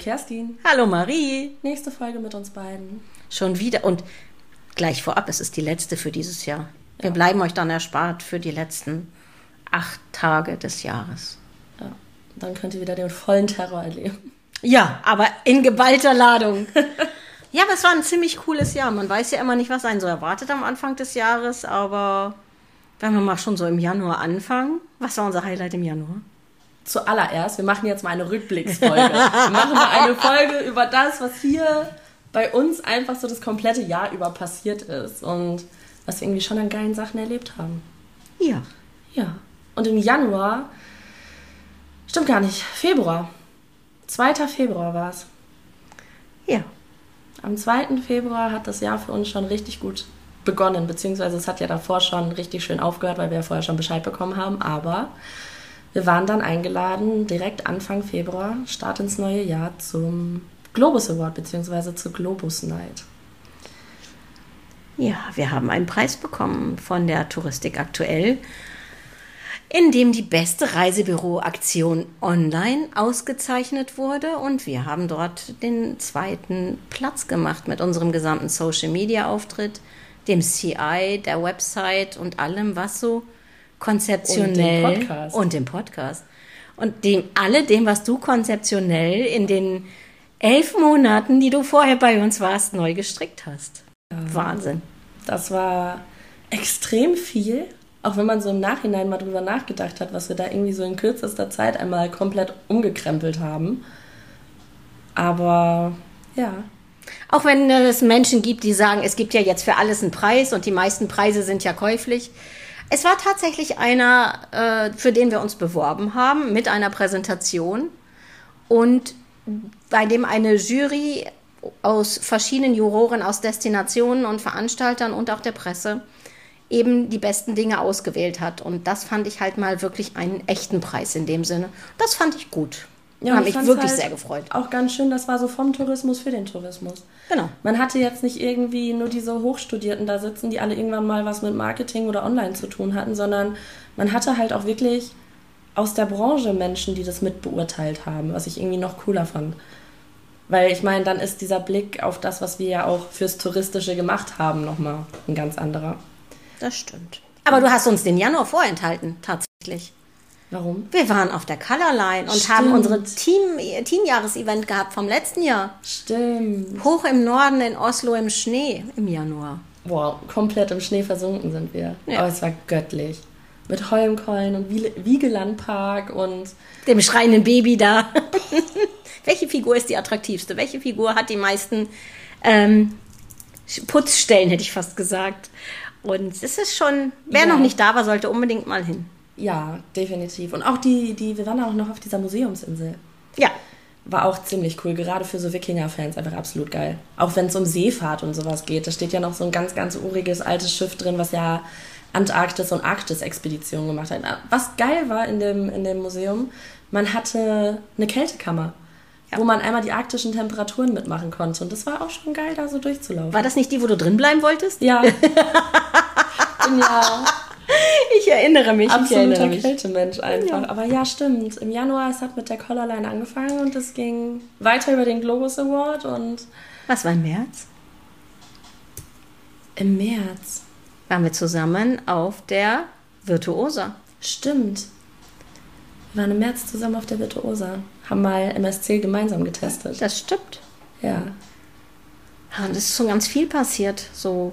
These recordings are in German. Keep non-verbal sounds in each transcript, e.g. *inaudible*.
Kerstin. Hallo Marie. Nächste Folge mit uns beiden. Schon wieder. Und gleich vorab, es ist die letzte für dieses Jahr. Wir ja. bleiben euch dann erspart für die letzten acht Tage des Jahres. Ja, dann könnt ihr wieder den vollen Terror erleben. Ja, aber in geballter Ladung. *laughs* ja, aber es war ein ziemlich cooles Jahr. Man weiß ja immer nicht, was einen so erwartet am Anfang des Jahres, aber wenn wir mal schon so im Januar anfangen, was war unser Highlight im Januar? Zuallererst, wir machen jetzt mal eine Rückblicksfolge. wir machen mal eine Folge über das, was hier bei uns einfach so das komplette Jahr über passiert ist und was wir irgendwie schon an geilen Sachen erlebt haben. Ja. Ja. Und im Januar, stimmt gar nicht, Februar. 2. Februar war es. Ja. Am 2. Februar hat das Jahr für uns schon richtig gut begonnen, beziehungsweise es hat ja davor schon richtig schön aufgehört, weil wir ja vorher schon Bescheid bekommen haben, aber wir waren dann eingeladen, direkt Anfang Februar, Start ins neue Jahr, zum Globus Award, beziehungsweise zur Globus Night. Ja, wir haben einen Preis bekommen von der Touristik aktuell in dem die beste Reisebüroaktion online ausgezeichnet wurde und wir haben dort den zweiten Platz gemacht mit unserem gesamten Social Media Auftritt, dem CI, der Website und allem, was so konzeptionell und dem Podcast und dem, Podcast. Und dem alle dem, was du konzeptionell in den elf Monaten, die du vorher bei uns warst, neu gestrickt hast. Wahnsinn. Das war extrem viel auch wenn man so im Nachhinein mal drüber nachgedacht hat, was wir da irgendwie so in kürzester Zeit einmal komplett umgekrempelt haben. Aber ja. Auch wenn es Menschen gibt, die sagen, es gibt ja jetzt für alles einen Preis und die meisten Preise sind ja käuflich. Es war tatsächlich einer, äh, für den wir uns beworben haben, mit einer Präsentation und bei dem eine Jury aus verschiedenen Juroren aus Destinationen und Veranstaltern und auch der Presse eben die besten Dinge ausgewählt hat. Und das fand ich halt mal wirklich einen echten Preis in dem Sinne. Das fand ich gut. Ja, habe mich wirklich halt sehr gefreut. Auch ganz schön, das war so vom Tourismus für den Tourismus. Genau. Man hatte jetzt nicht irgendwie nur diese Hochstudierten da sitzen, die alle irgendwann mal was mit Marketing oder Online zu tun hatten, sondern man hatte halt auch wirklich aus der Branche Menschen, die das mitbeurteilt haben, was ich irgendwie noch cooler fand. Weil ich meine, dann ist dieser Blick auf das, was wir ja auch fürs Touristische gemacht haben, nochmal ein ganz anderer. Das stimmt. Aber du hast uns den Januar vorenthalten, tatsächlich. Warum? Wir waren auf der Colorline und Stimmt. haben unsere Team, Teamjahresevent gehabt vom letzten Jahr. Stimmt. Hoch im Norden in Oslo im Schnee im Januar. Wow, komplett im Schnee versunken sind wir. Ja. Aber es war göttlich. Mit Holmkollen und Wiegelandpark und dem schreienden Baby da. *laughs* Welche Figur ist die attraktivste? Welche Figur hat die meisten ähm, Putzstellen, hätte ich fast gesagt? Und es ist schon, wer ja. noch nicht da war, sollte unbedingt mal hin. Ja, definitiv. Und auch die, die, wir waren auch noch auf dieser Museumsinsel. Ja. War auch ziemlich cool, gerade für so Wikinger-Fans einfach absolut geil. Auch wenn es um Seefahrt und sowas geht. Da steht ja noch so ein ganz, ganz uriges altes Schiff drin, was ja Antarktis- und Arktis-Expeditionen gemacht hat. Was geil war in dem, in dem Museum, man hatte eine Kältekammer ja. wo man einmal die arktischen Temperaturen mitmachen konnte. Und das war auch schon geil, da so durchzulaufen. War das nicht die, wo du drin bleiben wolltest? Ja. ja. *laughs* Ich erinnere mich. Absoluter Kältemensch einfach. Ja. Aber ja, stimmt. Im Januar, es hat mit der Collarline angefangen und es ging weiter über den Globus Award und. Was war im März? Im März. Waren wir zusammen auf der Virtuosa. Stimmt. Wir waren im März zusammen auf der Virtuosa haben mal MSC gemeinsam getestet. Das stimmt. Ja. Ja, und es ist schon ganz viel passiert. So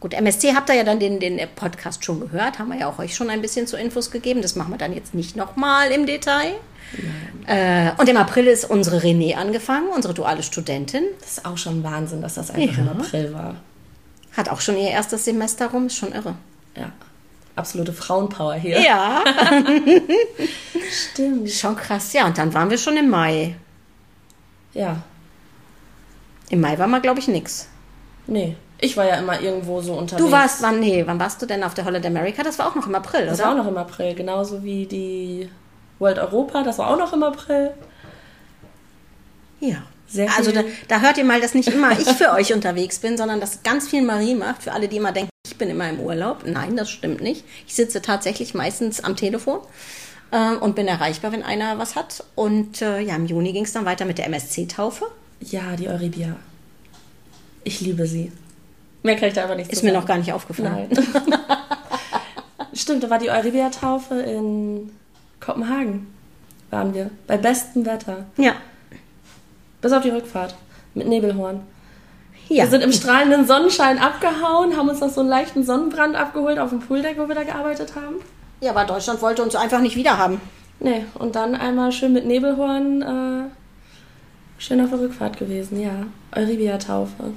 Gut, MSC habt ihr ja dann den, den Podcast schon gehört, haben wir ja auch euch schon ein bisschen zu Infos gegeben. Das machen wir dann jetzt nicht nochmal im Detail. Äh, und im April ist unsere René angefangen, unsere duale Studentin. Das ist auch schon Wahnsinn, dass das einfach ja. im April war. Hat auch schon ihr erstes Semester rum, ist schon irre. Ja absolute Frauenpower hier. Ja. *laughs* Stimmt. Schon krass. Ja, und dann waren wir schon im Mai. Ja. Im Mai war mal, glaube ich, nix. Nee. Ich war ja immer irgendwo so unterwegs. Du warst, wann, nee, wann warst du denn auf der Holiday America? Das war auch noch im April, das oder? Das war auch noch im April, genauso wie die World Europa, das war auch noch im April. Ja. Sehr also da, da, hört ihr mal, dass nicht immer ich für euch unterwegs bin, sondern dass ganz viel Marie macht, für alle, die immer denken, ich bin immer im Urlaub. Nein, das stimmt nicht. Ich sitze tatsächlich meistens am Telefon äh, und bin erreichbar, wenn einer was hat. Und äh, ja, im Juni ging es dann weiter mit der MSC-Taufe. Ja, die Euribia. Ich liebe sie. Mehr kann ich da aber nicht Ist mir noch gar nicht aufgefallen. *laughs* Stimmt, da war die Euribia-Taufe in Kopenhagen. Waren wir. Bei bestem Wetter. Ja. Bis auf die Rückfahrt. Mit Nebelhorn. Ja. Wir sind im strahlenden Sonnenschein abgehauen, haben uns noch so einen leichten Sonnenbrand abgeholt auf dem Pooldeck, wo wir da gearbeitet haben. ja, aber Deutschland wollte uns einfach nicht wiederhaben. Nee, und dann einmal schön mit Nebelhorn, äh, schön auf der Rückfahrt gewesen, ja. Euribia-Taufe.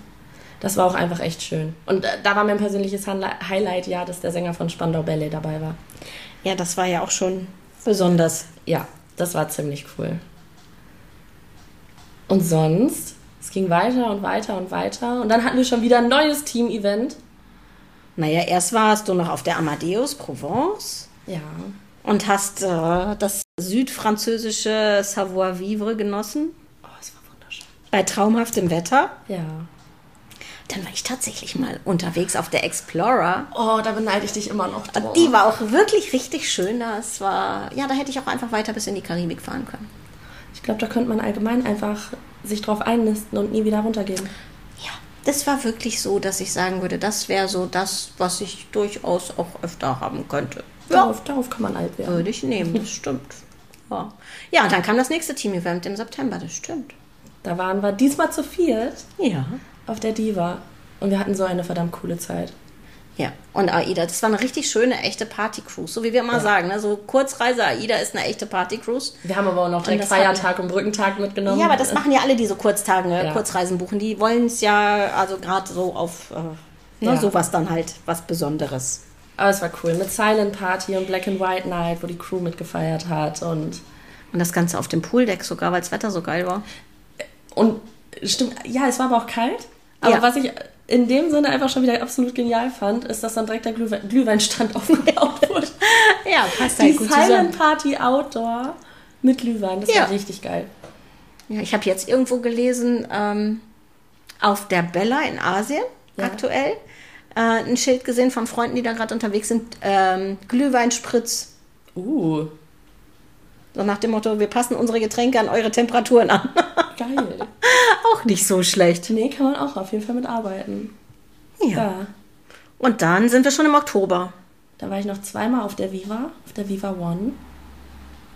Das war auch einfach echt schön. Und äh, da war mein persönliches Highlight, ja, dass der Sänger von Spandau Ballet dabei war. Ja, das war ja auch schon besonders. Ja, das war ziemlich cool. Und sonst, es ging weiter und weiter und weiter. Und dann hatten wir schon wieder ein neues Team-Event. Naja, erst warst du noch auf der Amadeus Provence Ja. und hast äh, das südfranzösische Savoir-vivre genossen Oh, es war wunderschön. bei traumhaftem Wetter. Ja. Dann war ich tatsächlich mal unterwegs auf der Explorer. Oh, da beneide ich dich immer noch drum. Die war auch wirklich richtig schön. Das war, ja, da hätte ich auch einfach weiter bis in die Karibik fahren können. Ich glaube, da könnte man allgemein einfach sich drauf einnisten und nie wieder runtergehen. Ja, das war wirklich so, dass ich sagen würde, das wäre so das, was ich durchaus auch öfter haben könnte. Ja, Darauf, darauf kann man alt werden. würde ich nehmen, das stimmt. Ja. ja, und dann kam das nächste Team-Event im September, das stimmt. Da waren wir diesmal zu viert Ja. Auf der Diva. Und wir hatten so eine verdammt coole Zeit. Ja, und AIDA, das war eine richtig schöne, echte Party-Cruise, so wie wir immer sagen. Ne? So Kurzreise AIDA ist eine echte Party-Cruise. Wir haben aber auch noch direkt Feiertag und Brückentag mitgenommen. Ja, aber das machen ja alle, die so Kurztagen, ne? Ja. Kurzreisen buchen. Die wollen es ja, also gerade so auf äh, ne, Ja. sowas dann halt, was Besonderes. Aber es war cool. Mit Silent Party und Black and White Night, wo die Crew mitgefeiert hat. Und, Und das Ganze auf dem Pooldeck sogar, weil das Wetter so geil war. und stimmt, ja, es war aber auch kalt. Aber Ja. was ich in dem Sinne einfach schon wieder absolut genial fand, ist, dass dann direkt der Glühwein Glühweinstand *laughs* aufgebaut wurde. *laughs* Ja, passt Die Silent Party Outdoor mit Glühwein. Das Ja. war richtig geil. Ja, ich habe jetzt irgendwo gelesen, ähm, auf der Bella in Asien Ja. aktuell, äh, ein Schild gesehen von Freunden, die da gerade unterwegs sind, ähm, Glühweinspritz. Uh, So nach dem Motto, wir passen unsere Getränke an eure Temperaturen an. *laughs* geil. auch nicht so schlecht. nee, kann man auch auf jeden Fall mitarbeiten. Ja. Und dann sind wir schon im Oktober. Da war ich noch zweimal auf der Viva, auf der Viva One.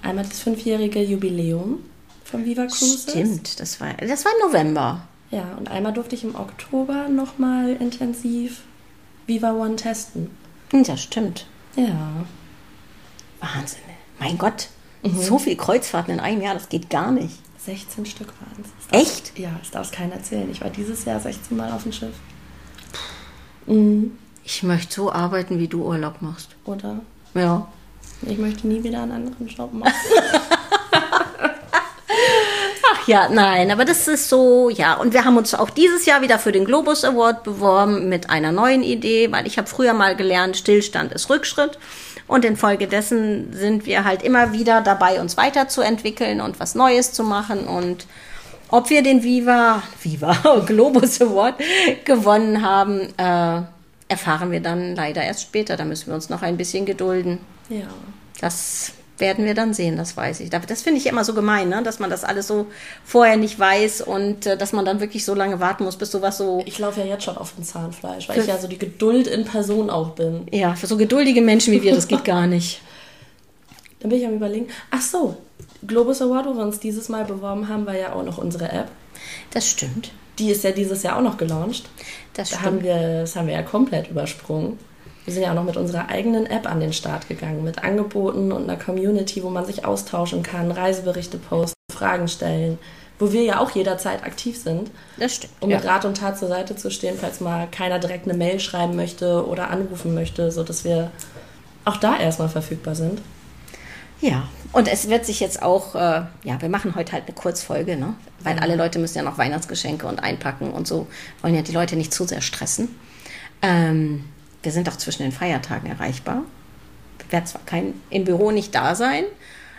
Einmal das fünfjährige Jubiläum vom Viva Cruises. Stimmt, das war, das war im November. Ja, und einmal durfte ich im Oktober nochmal intensiv Viva One testen. Hm, Das stimmt. Ja. Wahnsinn. Mein Gott, so viel Kreuzfahrten in einem Jahr, das geht gar nicht. 16 Stück waren es. Echt? Ja, das darf es keiner erzählen. Ich war dieses Jahr 16 Mal auf dem Schiff. Mhm. Ich möchte so arbeiten, wie du Urlaub machst. Oder Ja. ich möchte nie wieder einen anderen Job machen. *laughs* Ach ja, nein, aber das ist so, ja. Und wir haben uns auch dieses Jahr wieder für den Globus Award beworben mit einer neuen Idee, weil ich habe früher mal gelernt, Stillstand ist Rückschritt. Und infolgedessen sind wir halt immer wieder dabei, uns weiterzuentwickeln und was Neues zu machen. Und ob wir den Viva, Viva *laughs* Globus Award gewonnen haben, äh, erfahren wir dann leider erst später. Da müssen wir uns noch ein bisschen gedulden. ja. Das werden wir dann sehen, das weiß ich. Das finde ich immer so gemein, ne? dass man das alles so vorher nicht weiß und äh, dass man dann wirklich so lange warten muss, bis sowas so, Ich laufe ja jetzt schon auf dem Zahnfleisch, weil ich ja so die Geduld in Person auch bin. ja, für so geduldige Menschen wie wir, das geht *laughs* gar nicht. Dann bin ich am überlegen. Ach so, Globus Award, wo wir uns dieses Mal beworben haben, war ja auch noch unsere App. Das stimmt. Die ist ja dieses Jahr auch noch gelauncht. Das Da stimmt. haben wir, das haben wir ja komplett übersprungen. Wir sind ja auch noch mit unserer eigenen App an den Start gegangen, mit Angeboten und einer Community, wo man sich austauschen kann, Reiseberichte posten, Fragen stellen, wo wir ja auch jederzeit aktiv sind, Das stimmt. um ja. mit Rat und Tat zur Seite zu stehen, falls mal keiner direkt eine Mail schreiben möchte oder anrufen möchte, sodass wir auch da erstmal verfügbar sind. ja, und es wird sich jetzt auch, äh, ja, wir machen heute halt eine Kurzfolge, ne? weil alle Leute müssen ja noch Weihnachtsgeschenke und einpacken und so, wollen ja die Leute nicht zu sehr stressen. Ähm, wir sind auch zwischen den Feiertagen erreichbar. Ich werde zwar kein, im Büro nicht da sein,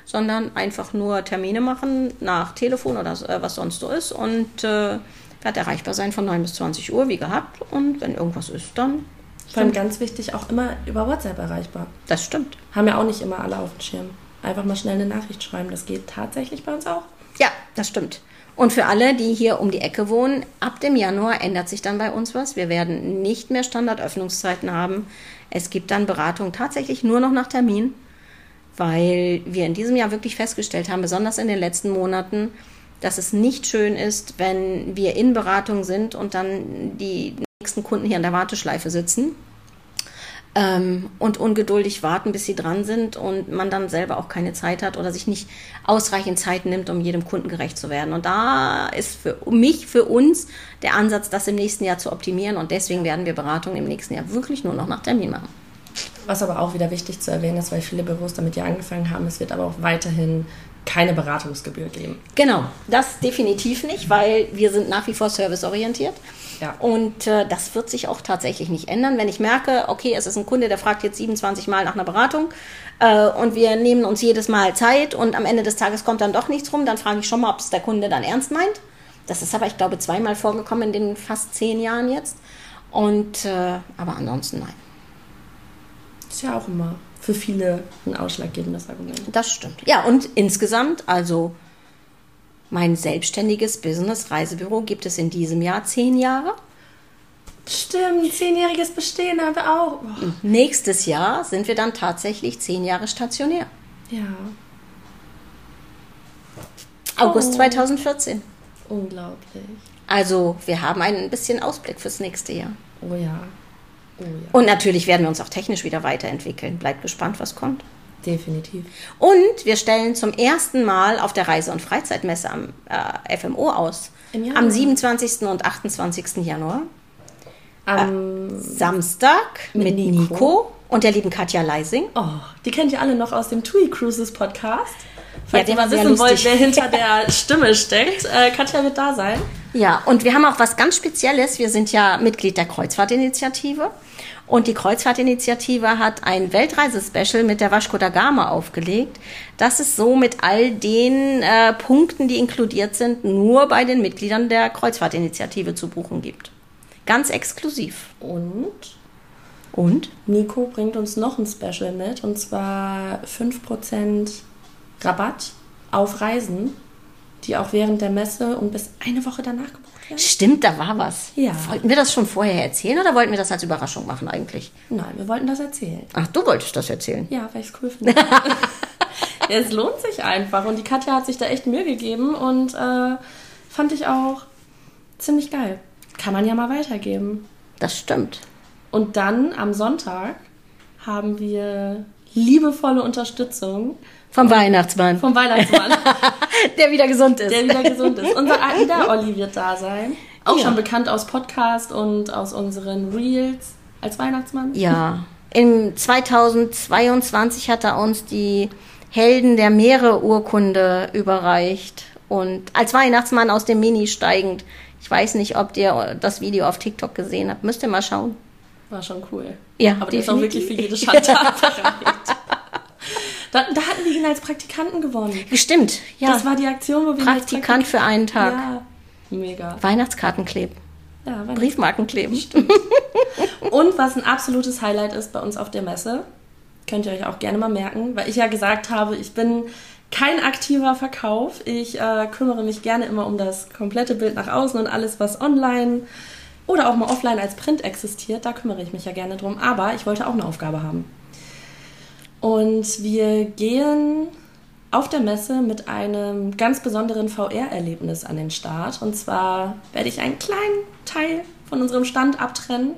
sondern einfach nur Termine machen nach Telefon oder äh, was sonst so ist und äh, werde erreichbar sein von 9 bis 20 Uhr, wie gehabt. Und wenn irgendwas ist, dann. Vor allem ganz wichtig, auch immer über WhatsApp erreichbar. Das stimmt. Haben ja auch nicht immer alle auf dem Schirm. einfach mal schnell eine Nachricht schreiben. Das geht tatsächlich bei uns auch. Ja, das stimmt. Und für alle, die hier um die Ecke wohnen, ab dem Januar ändert sich dann bei uns was. Wir werden nicht mehr Standardöffnungszeiten haben. Es gibt dann Beratung tatsächlich nur noch nach Termin, weil wir in diesem Jahr wirklich festgestellt haben, besonders in den letzten Monaten, dass es nicht schön ist, wenn wir in Beratung sind und dann die nächsten Kunden hier an der Warteschleife sitzen ähm, und ungeduldig warten, bis sie dran sind und man dann selber auch keine Zeit hat oder sich nicht ausreichend Zeit nimmt, um jedem Kunden gerecht zu werden. Und da ist für mich, für uns der Ansatz, das im nächsten Jahr zu optimieren und deswegen werden wir Beratung im nächsten Jahr wirklich nur noch nach Termin machen. Was aber auch wieder wichtig zu erwähnen ist, weil viele Büros damit ja angefangen haben, es wird aber auch weiterhin keine Beratungsgebühr geben. Genau, das definitiv nicht, weil wir sind nach wie vor serviceorientiert. Ja. Und äh, das wird sich auch tatsächlich nicht ändern. Wenn ich merke, okay, es ist ein Kunde, der fragt jetzt 27 Mal nach einer Beratung äh, und wir nehmen uns jedes Mal Zeit und am Ende des Tages kommt dann doch nichts rum, dann frage ich schon mal, ob es der Kunde dann ernst meint. Das ist aber, ich glaube, zweimal vorgekommen in den fast zehn Jahren jetzt. Und äh, aber ansonsten nein. Ist ja auch immer für viele ein ausschlaggebendes Argument. Das stimmt. Ja, und insgesamt, also mein selbstständiges Business Reisebüro gibt es in diesem Jahr zehn Jahre. Stimmt, zehnjähriges Bestehen haben wir auch. Boah. Nächstes Jahr sind wir dann tatsächlich zehn Jahre stationär. Ja, August Oh. 2014. unglaublich. Also wir haben ein bisschen Ausblick fürs nächste Jahr. Oh ja. Oh ja. Und natürlich werden wir uns auch technisch wieder weiterentwickeln. Bleibt gespannt, was kommt. Definitiv. Und wir stellen zum ersten Mal auf der Reise- und Freizeitmesse am äh, FMO aus. Am 27. und 28. Januar. Am Samstag mit, Mit Nico. Nico. und der lieben Katja Leising. Oh, die kennt ihr alle noch aus dem TUI Cruises Podcast. Ja, Falls der ihr mal wissen wollt, wer hinter *laughs* der Stimme steckt, äh, Katja wird da sein. Ja, und wir haben auch was ganz Spezielles. Wir sind ja Mitglied der Kreuzfahrtinitiative. Und die Kreuzfahrtinitiative hat ein Weltreisespecial mit der Vasco da Gama aufgelegt. Das ist so mit all den äh, Punkten, die inkludiert sind, nur bei den Mitgliedern der Kreuzfahrtinitiative zu buchen gibt. Ganz exklusiv. Und Und? Nico bringt uns noch ein Special mit, und zwar 5% Rabatt auf Reisen, die auch während der Messe und bis eine Woche danach gebucht werden. Stimmt, da war was. Ja. Wollten wir das schon vorher erzählen oder wollten wir das als Überraschung machen eigentlich? Nein, wir wollten das erzählen. Ach, du wolltest das erzählen. Ja, weil ich es cool finde. *laughs* *laughs* ja, es lohnt sich einfach. Und die Katja hat sich da echt Mühe gegeben und äh, fand ich auch ziemlich geil. Kann man ja mal weitergeben. Das stimmt. Und dann am Sonntag haben wir liebevolle Unterstützung Vom Weihnachtsmann, vom Weihnachtsmann, *laughs* der wieder gesund ist. der wieder gesund ist. Unser AIDA-Olli wird da sein. Auch Ja. schon bekannt aus Podcast und aus unseren Reels als Weihnachtsmann. Ja, im 2022 hat er uns die Helden der Meere Urkunde überreicht und als Weihnachtsmann aus dem Mini steigend. Ich weiß nicht, ob ihr das Video auf TikTok gesehen habt. Müsst ihr mal schauen. War schon cool. Ja, Aber der ist auch definitiv. wirklich für jede Schandtat bereit. *laughs* Da, da hatten wir ihn als Praktikanten gewonnen. Stimmt, ja. Das war die Aktion, wo wir ihn als Praktikant für einen Tag. Ja, mega. Weihnachtskarten kleben, Ja, Weihnachts- Briefmarken kleben. *laughs* Und was ein absolutes Highlight ist bei uns auf der Messe, könnt ihr euch auch gerne mal merken, weil ich ja gesagt habe, ich bin kein aktiver Verkauf. Ich äh, kümmere mich gerne immer um das komplette Bild nach außen und alles, was online oder auch mal offline als Print existiert. Da kümmere ich mich ja gerne drum. Aber ich wollte auch eine Aufgabe haben. Und wir gehen auf der Messe mit einem ganz besonderen VR-Erlebnis an den Start. Und zwar werde ich einen kleinen Teil von unserem Stand abtrennen.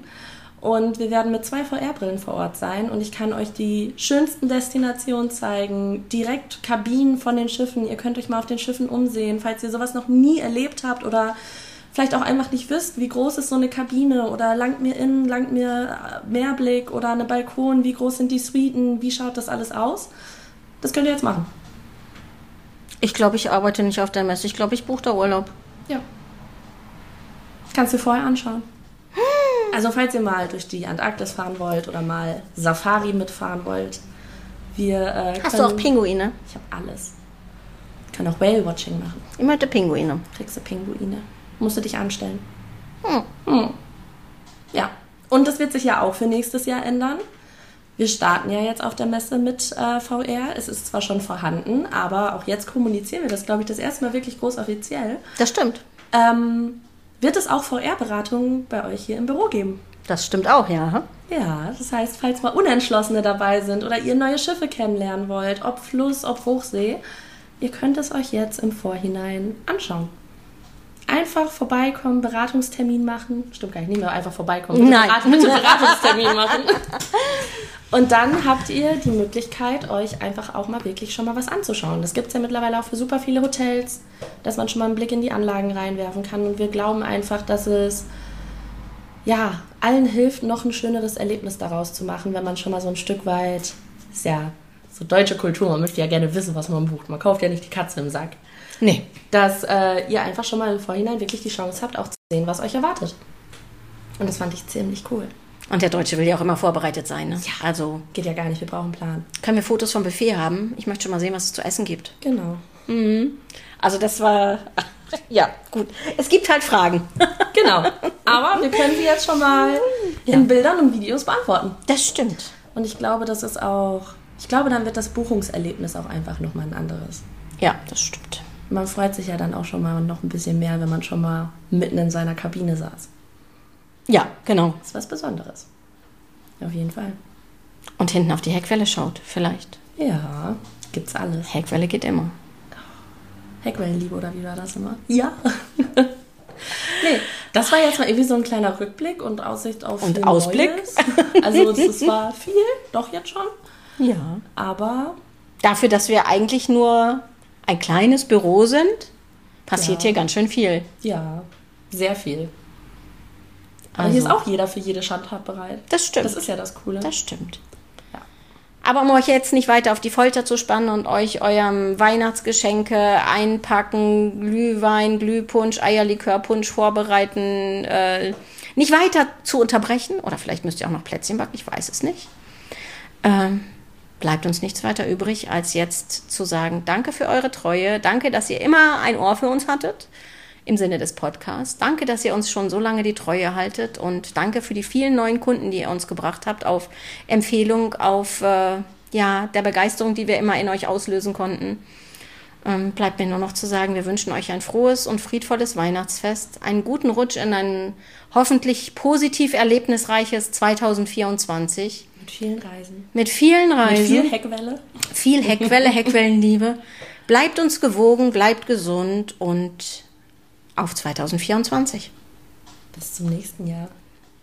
Und wir werden mit zwei VR-Brillen vor Ort sein. Und ich kann euch die schönsten Destinationen zeigen. Direkt Kabinen von den Schiffen. Ihr könnt euch mal auf den Schiffen umsehen, falls ihr sowas noch nie erlebt habt oder vielleicht auch einfach nicht wisst, wie groß ist so eine Kabine oder langt mir innen, langt mir äh, Meerblick oder eine Balkon, wie groß sind die Suiten, wie schaut das alles aus. Das könnt ihr jetzt machen. Ich glaube, ich arbeite nicht auf der Messe. Ich glaube, ich buche da Urlaub. Ja. Kannst du dir vorher anschauen. Also falls ihr mal durch die Antarktis fahren wollt oder mal Safari mitfahren wollt, wir äh, Hast du auch Pinguine? Ich habe alles. Wir können auch Whale-Watching machen. Ich möchte Pinguine. Kriegst du Pinguine. Musst du dich anstellen. Hm. Hm. Ja. Und das wird sich ja auch für nächstes Jahr ändern. Wir starten ja jetzt auf der Messe mit äh, VR. Es ist zwar schon vorhanden, aber auch jetzt kommunizieren wir das, glaube ich, das erste Mal wirklich groß offiziell. Das stimmt. Ähm, wird es auch VR-Beratungen bei euch hier im Büro geben? Das stimmt auch, ja. Ja, das heißt, falls mal Unentschlossene dabei sind oder ihr neue Schiffe kennenlernen wollt, ob Fluss, ob Hochsee, ihr könnt es euch jetzt im Vorhinein anschauen. Einfach vorbeikommen, Beratungstermin machen. Stimmt gar nicht, nicht mehr einfach vorbeikommen. Bitte Nein. Beratung, bitte Beratungstermin machen. *laughs* Und dann habt ihr die Möglichkeit, euch einfach auch mal wirklich schon mal was anzuschauen. Das gibt es ja mittlerweile auch für super viele Hotels, dass man schon mal einen Blick in die Anlagen reinwerfen kann. Und wir glauben einfach, dass es ja, allen hilft, noch ein schöneres Erlebnis daraus zu machen, wenn man schon mal so ein Stück weit, ist ja so deutsche Kultur, man möchte ja gerne wissen, was man bucht. Man kauft ja nicht die Katze im Sack. Nee. Dass äh, ihr einfach schon mal im Vorhinein wirklich die Chance habt, auch zu sehen, was euch erwartet. Und das fand ich ziemlich cool. Und der Deutsche will ja auch immer vorbereitet sein. Ne? Ja. Also Geht ja gar nicht, wir brauchen einen Plan. können wir Fotos vom Buffet haben. Ich möchte schon mal sehen, was es zu essen gibt. Genau. Also das war... *laughs* Ja, gut. Es gibt halt Fragen. *laughs* Genau. Aber wir können sie jetzt schon mal in Bildern und Videos beantworten. Das stimmt. Und ich glaube, das ist auch, ich glaube, dann wird das Buchungserlebnis auch einfach nochmal ein anderes. Ja, das stimmt. Man freut sich ja dann auch schon mal noch ein bisschen mehr, wenn man schon mal mitten in seiner Kabine saß. Ja, genau. Das ist was Besonderes. Auf jeden Fall. Und hinten auf die Heckwelle schaut, vielleicht. Ja, gibt's alles. Heckwelle geht immer. Heckwellenliebe oder wie war das immer? Ja. *laughs* nee, das war jetzt mal irgendwie so ein kleiner Rückblick und Aussicht auf Und Ausblick. Neues. Also es war *laughs* viel, doch jetzt schon. Ja. Aber Dafür, dass wir eigentlich nur ein kleines Büro sind, passiert Ja. hier ganz schön viel. ja, sehr viel. Aber Also- hier ist auch jeder für jede Schandtat bereit. Das stimmt. Das ist ja das Coole. Das stimmt. Ja. Aber um euch jetzt nicht weiter auf die Folter zu spannen und euch eurem Weihnachtsgeschenke einpacken, Glühwein, Glühpunsch, Eierlikörpunsch vorbereiten, äh, nicht weiter zu unterbrechen, oder vielleicht müsst ihr auch noch Plätzchen backen, ich weiß es nicht, ähm, bleibt uns nichts weiter übrig, als jetzt zu sagen, danke für eure Treue, danke, dass ihr immer ein Ohr für uns hattet im Sinne des Podcasts. Danke, dass ihr uns schon so lange die Treue haltet und danke für die vielen neuen Kunden, die ihr uns gebracht habt, auf Empfehlung, auf äh, ja, der Begeisterung, die wir immer in euch auslösen konnten. Ähm, bleibt mir nur noch zu sagen, wir wünschen euch ein frohes und friedvolles Weihnachtsfest, einen guten Rutsch in ein hoffentlich positiv erlebnisreiches 2024 Mit vielen Reisen. mit vielen Mit Reisen, viel Heckwelle. viel Heckwelle, Heckwellenliebe. *laughs* Bleibt uns gewogen, bleibt gesund und auf 2024. Bis zum nächsten Jahr.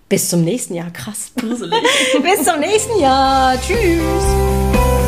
Bis zum nächsten Jahr. Krass. Gruselig. *laughs* Bis zum nächsten Jahr. Tschüss.